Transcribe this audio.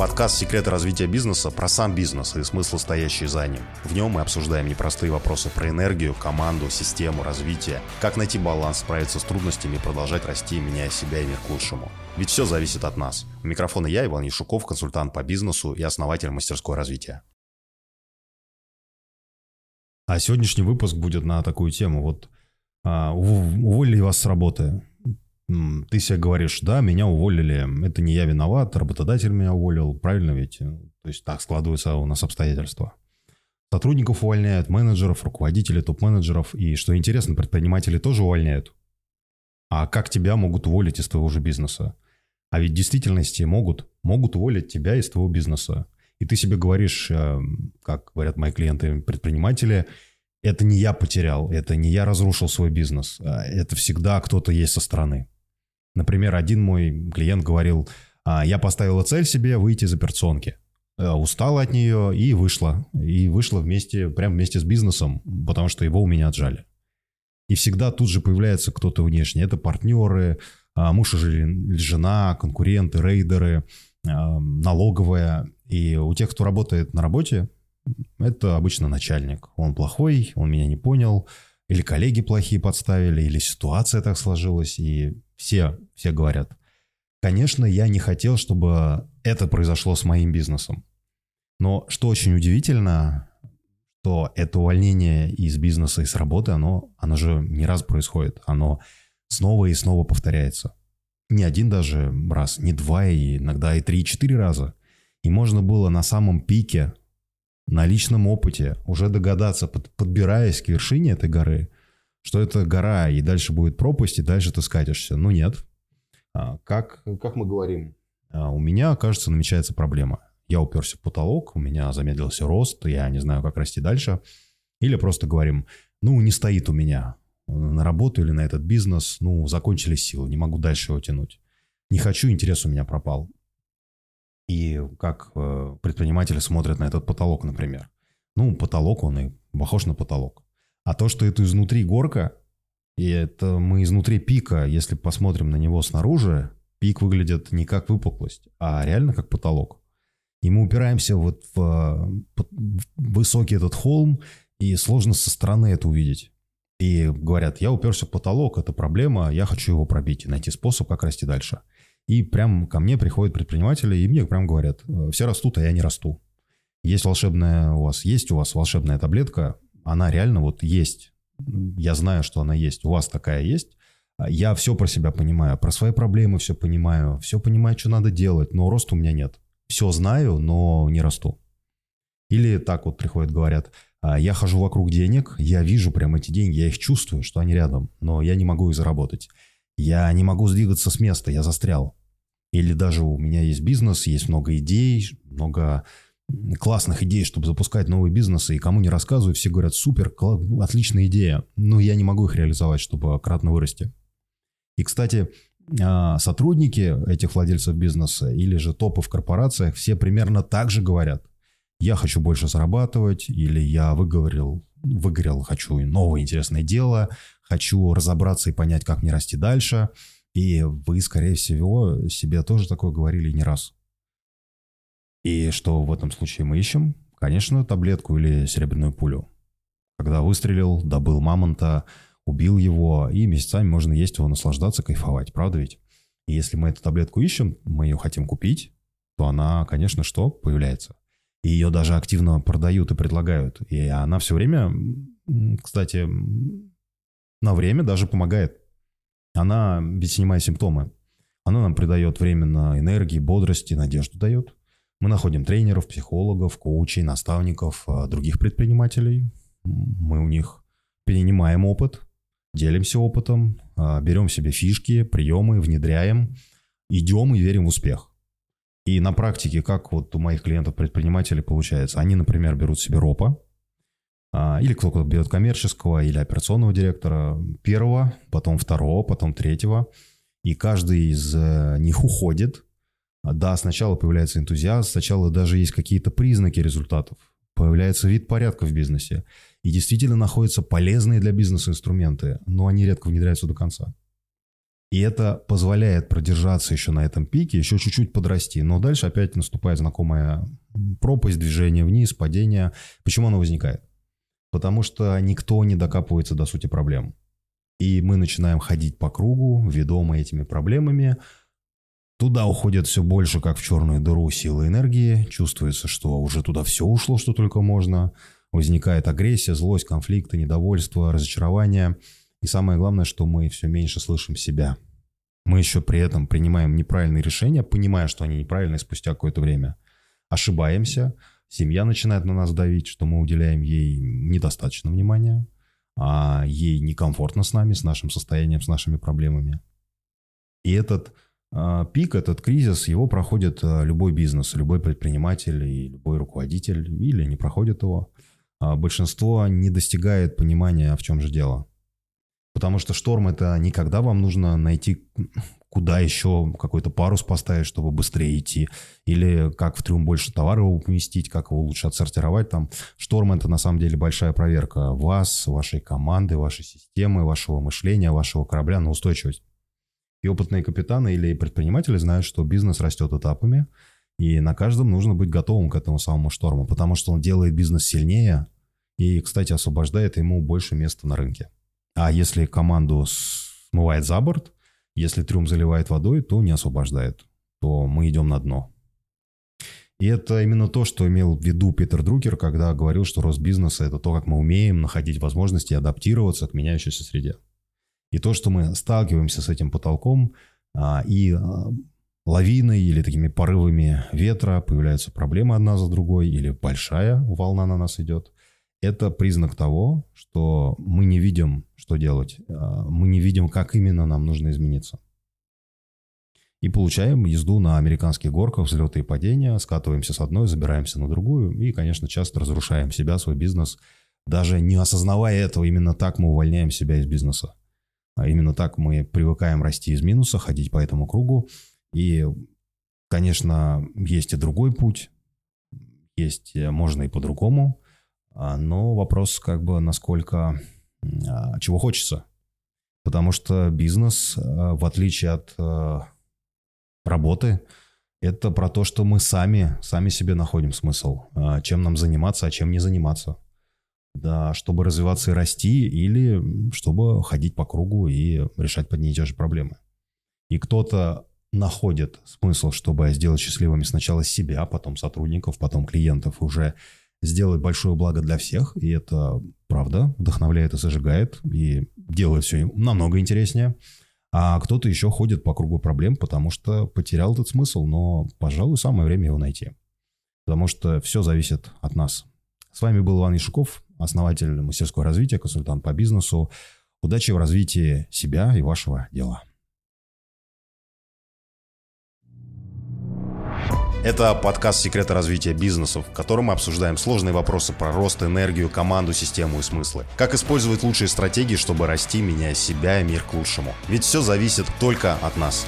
Подкаст «Секреты развития бизнеса» про сам бизнес и смысл, стоящий за ним. В нем мы обсуждаем непростые вопросы про энергию, команду, систему, развитие, как найти баланс, справиться с трудностями и продолжать расти, меняя себя и мир к лучшему. Ведь все зависит от нас. У микрофона я, Иван Яшуков, консультант по бизнесу и основатель мастерской развития. А сегодняшний выпуск будет на такую тему. Вот а, уволили вас с работы ты себе говоришь, да, меня уволили, это не я виноват, работодатель меня уволил, правильно ведь? То есть так складываются у нас обстоятельства. Сотрудников увольняют, менеджеров, руководителей, топ-менеджеров. И, что интересно, предприниматели тоже увольняют. А как тебя могут уволить из твоего же бизнеса? А ведь в действительности могут. Могут уволить тебя из твоего бизнеса. И ты себе говоришь, э, как говорят мои клиенты-предприниматели, это не я потерял, это не я разрушил свой бизнес. А это всегда кто-то есть со стороны. Например, один мой клиент говорил, «А, я поставила цель себе выйти из операционки. Э, устала от нее и вышла. И вышла вместе, прям вместе с бизнесом, потому что его у меня отжали. И всегда тут же появляется кто-то внешний. Это партнеры, а, муж или жена, конкуренты, рейдеры, а, налоговая. И у тех, кто работает на работе, это обычно начальник. Он плохой, он меня не понял, или коллеги плохие подставили, или ситуация так сложилась, и все, все говорят. Конечно, я не хотел, чтобы это произошло с моим бизнесом. Но что очень удивительно, что это увольнение из бизнеса и с работы, оно, оно же не раз происходит. Оно снова и снова повторяется. Не один даже раз, не два, и иногда и три, и четыре раза. И можно было на самом пике, на личном опыте уже догадаться, под, подбираясь к вершине этой горы, что это гора, и дальше будет пропасть, и дальше ты скатишься. Ну нет. А, как, как мы говорим, а, у меня, кажется, намечается проблема. Я уперся в потолок, у меня замедлился рост, я не знаю, как расти дальше. Или просто говорим, ну, не стоит у меня на работу или на этот бизнес, ну, закончились силы, не могу дальше его тянуть. Не хочу, интерес у меня пропал. И как э, предприниматели смотрят на этот потолок, например. Ну, потолок, он и похож на потолок. А то, что это изнутри горка, и это мы изнутри пика, если посмотрим на него снаружи, пик выглядит не как выпуклость, а реально как потолок. И мы упираемся вот в, в высокий этот холм, и сложно со стороны это увидеть. И говорят, я уперся в потолок, это проблема, я хочу его пробить и найти способ, как расти дальше. И прям ко мне приходят предприниматели, и мне прям говорят, все растут, а я не расту. Есть волшебная у вас, есть у вас волшебная таблетка, она реально вот есть. Я знаю, что она есть. У вас такая есть. Я все про себя понимаю, про свои проблемы все понимаю, все понимаю, что надо делать, но роста у меня нет. Все знаю, но не расту. Или так вот приходят, говорят, «А, я хожу вокруг денег, я вижу прям эти деньги, я их чувствую, что они рядом, но я не могу их заработать. Я не могу сдвигаться с места, я застрял. Или даже у меня есть бизнес, есть много идей, много классных идей, чтобы запускать новые бизнесы, и кому не рассказываю, все говорят, супер, отличная идея, но я не могу их реализовать, чтобы кратно вырасти. И, кстати, а, сотрудники этих владельцев бизнеса или же топы в корпорациях все примерно так же говорят. Я хочу больше зарабатывать, или я выговорил, выгорел, хочу новое интересное дело, хочу разобраться и понять, как мне расти дальше. И вы, скорее всего, себе тоже такое говорили не раз. И что в этом случае мы ищем? Конечно, таблетку или серебряную пулю. Когда выстрелил, добыл мамонта, убил его, и месяцами можно есть его, наслаждаться, кайфовать, правда ведь? И если мы эту таблетку ищем, мы ее хотим купить, то она, конечно, что? Появляется. И ее даже активно продают и предлагают. И она все время, кстати, на время даже помогает. Она ведь снимает симптомы. Она нам придает временно энергии, бодрости, надежду дает. Мы находим тренеров, психологов, коучей, наставников, а, других предпринимателей. Мы у них перенимаем опыт, делимся опытом, а, берем себе фишки, приемы, внедряем, идем и верим в успех. И на практике, как вот у моих клиентов-предпринимателей получается, они, например, берут себе ропа, или кто-то берет коммерческого или операционного директора, первого, потом второго, потом третьего, и каждый из э, них уходит – а, да, сначала появляется энтузиазм, сначала даже есть какие-то признаки результатов. Появляется вид порядка в бизнесе. И действительно находятся полезные для бизнеса инструменты, но они редко внедряются до конца. И это позволяет продержаться еще на этом пике, еще чуть-чуть подрасти. Но дальше опять наступает знакомая пропасть, движение вниз, падение. Почему оно возникает? Потому что никто не докапывается до сути проблем. И мы начинаем ходить по кругу, ведомые этими проблемами. Туда уходит все больше, как в черную дыру, силы энергии. Чувствуется, что уже туда все ушло, что только можно. Возникает агрессия, злость, конфликты, недовольство, разочарование – и самое главное, что мы все меньше слышим себя. Мы еще при этом принимаем неправильные решения, понимая, что они неправильные спустя какое-то время. Ошибаемся, семья начинает на нас давить, что мы уделяем ей недостаточно внимания, а ей некомфортно с нами, с нашим состоянием, с нашими проблемами. И этот э, пик, этот кризис, его проходит э, любой бизнес, любой предприниматель и любой руководитель, или не проходит его. А большинство не достигает понимания, в чем же дело. Потому что шторм это никогда вам нужно найти, куда еще какой-то парус поставить, чтобы быстрее идти. Или как в трюм больше товара поместить, как его лучше отсортировать там. Шторм это на самом деле большая проверка вас, вашей команды, вашей системы, вашего мышления, вашего корабля на устойчивость. И опытные капитаны или предприниматели знают, что бизнес растет этапами, и на каждом нужно быть готовым к этому самому шторму, потому что он делает бизнес сильнее и, кстати, освобождает ему больше места на рынке. А если команду смывает за борт, если трюм заливает водой, то не освобождает, то мы идем на дно. И это именно то, что имел в виду Питер Друкер, когда говорил, что рост бизнеса – это то, как мы умеем находить возможности адаптироваться к меняющейся среде. И то, что мы сталкиваемся с этим потолком, а, и а, лавиной или такими порывами ветра появляются проблемы одна за другой, или большая волна на нас идет – это признак того, что мы не видим, что делать. А, мы не видим, как именно нам нужно измениться. И получаем езду на американских горках, взлеты и падения, скатываемся с одной, забираемся на другую и, конечно, часто разрушаем себя, свой бизнес. Даже не осознавая этого, именно так мы увольняем себя из бизнеса. А именно так мы привыкаем расти из минуса, ходить по этому кругу. И, конечно, есть и другой путь. Есть, э, можно и по-другому. А, но вопрос как бы насколько, а, чего хочется. Потому что бизнес, а, в отличие от работы, это про то, что мы сами, сами себе находим смысл, чем нам заниматься, а чем не заниматься. Да, чтобы развиваться и расти, или чтобы ходить по кругу и решать под и те же проблемы. И кто-то находит смысл, чтобы сделать счастливыми сначала себя, потом сотрудников, потом клиентов, уже сделать большое благо для всех, и это правда вдохновляет и зажигает, и делает все намного интереснее. А кто-то еще ходит по кругу проблем, потому что потерял этот смысл, но, пожалуй, самое время его найти. Потому что все зависит от нас. С вами был Иван Ишуков, основатель мастерского развития, консультант по бизнесу. Удачи в развитии себя и вашего дела. Это подкаст «Секреты развития бизнесов», в котором мы обсуждаем сложные вопросы про рост, энергию, команду, систему и смыслы. Как использовать лучшие стратегии, чтобы расти, меняя себя и мир к лучшему. Ведь все зависит только от нас.